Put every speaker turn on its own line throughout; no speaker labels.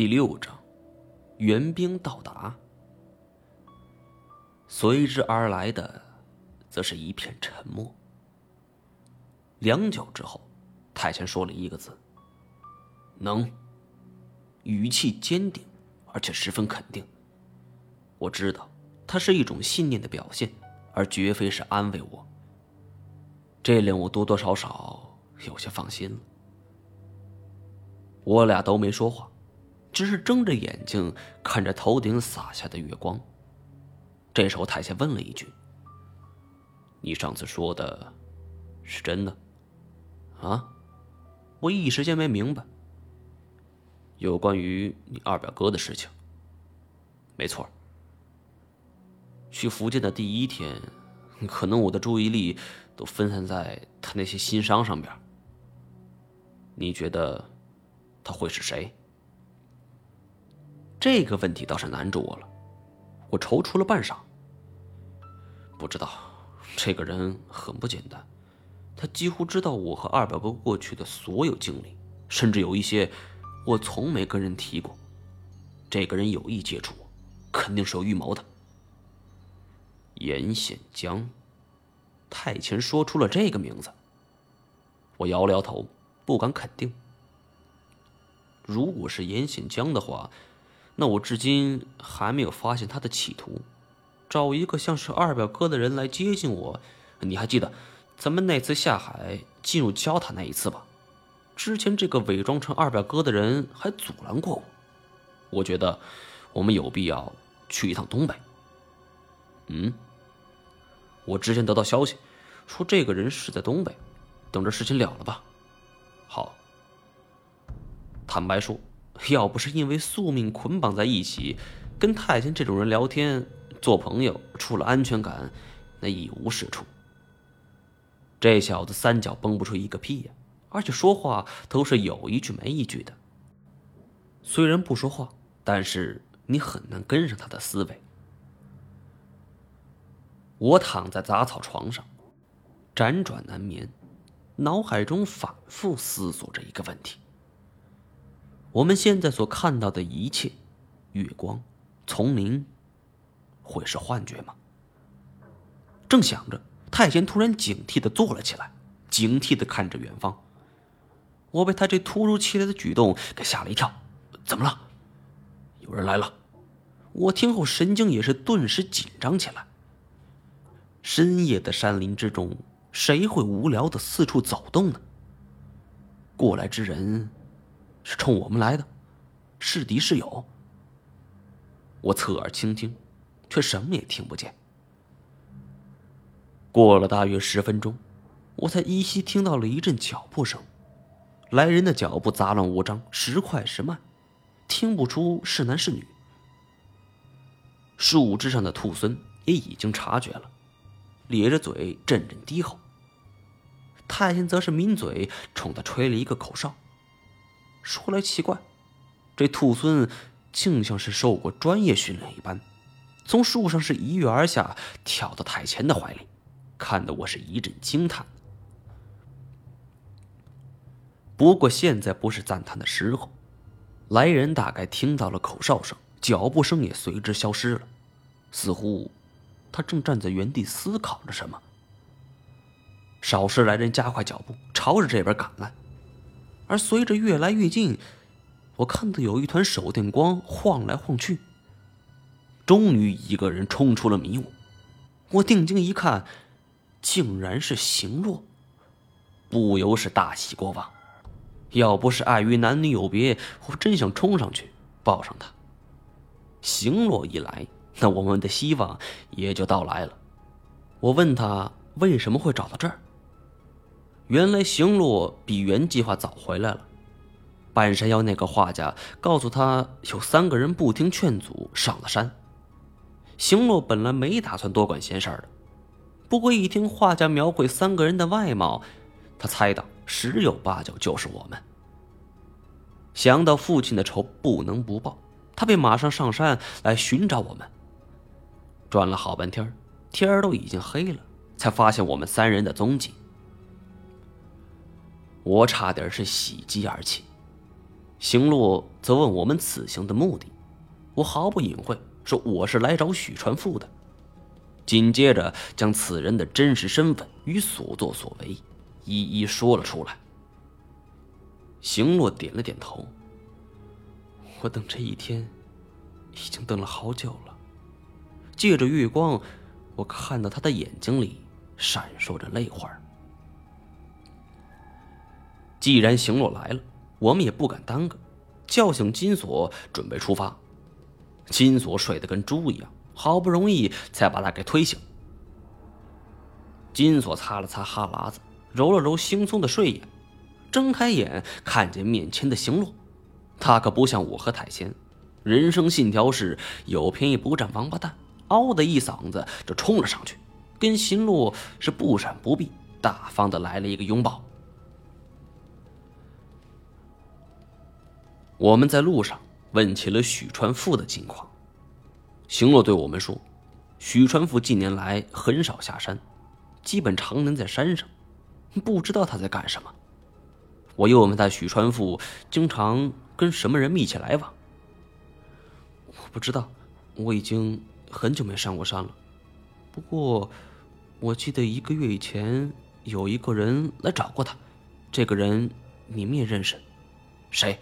第六章，援兵到达。随之而来的，则是一片沉默。良久之后，太监说了一个字：“能。”语气坚定，而且十分肯定。我知道，他是一种信念的表现，而绝非是安慰我。这令我多多少少有些放心了。我俩都没说话。只是睁着眼睛看着头顶洒下的月光。这时候，太监问了一句：“你上次说的，是真的？”啊！我一时间没明白。有关于你二表哥的事情。没错。去福建的第一天，可能我的注意力都分散在他那些新伤上边。你觉得他会是谁？这个问题倒是难住我了，我踌躇了半晌。不知道，这个人很不简单，他几乎知道我和二表哥过去的所有经历，甚至有一些我从没跟人提过。这个人有意接触我，肯定是有预谋的。严显江，太前说出了这个名字，我摇了摇头，不敢肯定。如果是严显江的话。那我至今还没有发现他的企图，找一个像是二表哥的人来接近我。你还记得咱们那次下海进入焦塔那一次吧？之前这个伪装成二表哥的人还阻拦过我。我觉得我们有必要去一趟东北。嗯，我之前得到消息，说这个人是在东北，等着事情了了吧。好，坦白说。要不是因为宿命捆绑在一起，跟太监这种人聊天做朋友，除了安全感，那一无是处。这小子三脚蹦不出一个屁呀，而且说话都是有一句没一句的。虽然不说话，但是你很难跟上他的思维。我躺在杂草床上，辗转难眠，脑海中反复思索着一个问题。我们现在所看到的一切，月光、丛林，会是幻觉吗？正想着，太监突然警惕的坐了起来，警惕的看着远方。我被他这突如其来的举动给吓了一跳。怎么了？有人来了！我听后神经也是顿时紧张起来。深夜的山林之中，谁会无聊的四处走动呢？过来之人。是冲我们来的，是敌是友？我侧耳倾听，却什么也听不见。过了大约十分钟，我才依稀听到了一阵脚步声，来人的脚步杂乱无章，时快时慢，听不出是男是女。树枝上的兔狲也已经察觉了，咧着嘴阵阵低吼。太监则是抿嘴，冲他吹了一个口哨。说来奇怪，这兔孙竟像是受过专业训练一般，从树上是一跃而下，跳到太前的怀里，看得我是一阵惊叹。不过现在不是赞叹的时候，来人大概听到了口哨声，脚步声也随之消失了，似乎他正站在原地思考着什么。少时来人加快脚步，朝着这边赶来。而随着越来越近，我看到有一团手电光晃来晃去。终于，一个人冲出了迷雾。我定睛一看，竟然是邢洛，不由是大喜过望。要不是碍于男女有别，我真想冲上去抱上他。邢洛一来，那我们的希望也就到来了。我问他为什么会找到这儿。原来行洛比原计划早回来了。半山腰那个画家告诉他，有三个人不听劝阻上了山。行洛本来没打算多管闲事的，不过一听画家描绘三个人的外貌，他猜到十有八九就是我们。想到父亲的仇不能不报，他便马上上山来寻找我们。转了好半天，天儿都已经黑了，才发现我们三人的踪迹。我差点是喜极而泣，行洛则问我们此行的目的，我毫不隐晦说我是来找许传富的，紧接着将此人的真实身份与所作所为一一说了出来。行洛点了点头。我等这一天，已经等了好久了。借着月光，我看到他的眼睛里闪烁着泪花。既然行洛来了，我们也不敢耽搁，叫醒金锁，准备出发。金锁睡得跟猪一样，好不容易才把他给推醒。金锁擦了擦哈喇子，揉了揉惺忪的睡眼，睁开眼看见面前的行洛。他可不像我和太仙，人生信条是有便宜不占王八蛋。嗷的一嗓子就冲了上去，跟行洛是不闪不避，大方的来了一个拥抱。我们在路上问起了许传富的近况，邢洛对我们说，许传富近年来很少下山，基本常年在山上，不知道他在干什么。我又问他，许传富经常跟什么人密切来往？我不知道，我已经很久没上过山了。不过，我记得一个月以前有一个人来找过他，这个人你们也认识，谁？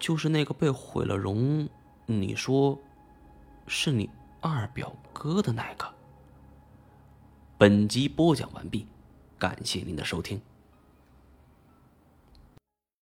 就是那个被毁了容，你说是你二表哥的那个。本集播讲完毕，感谢您的收听。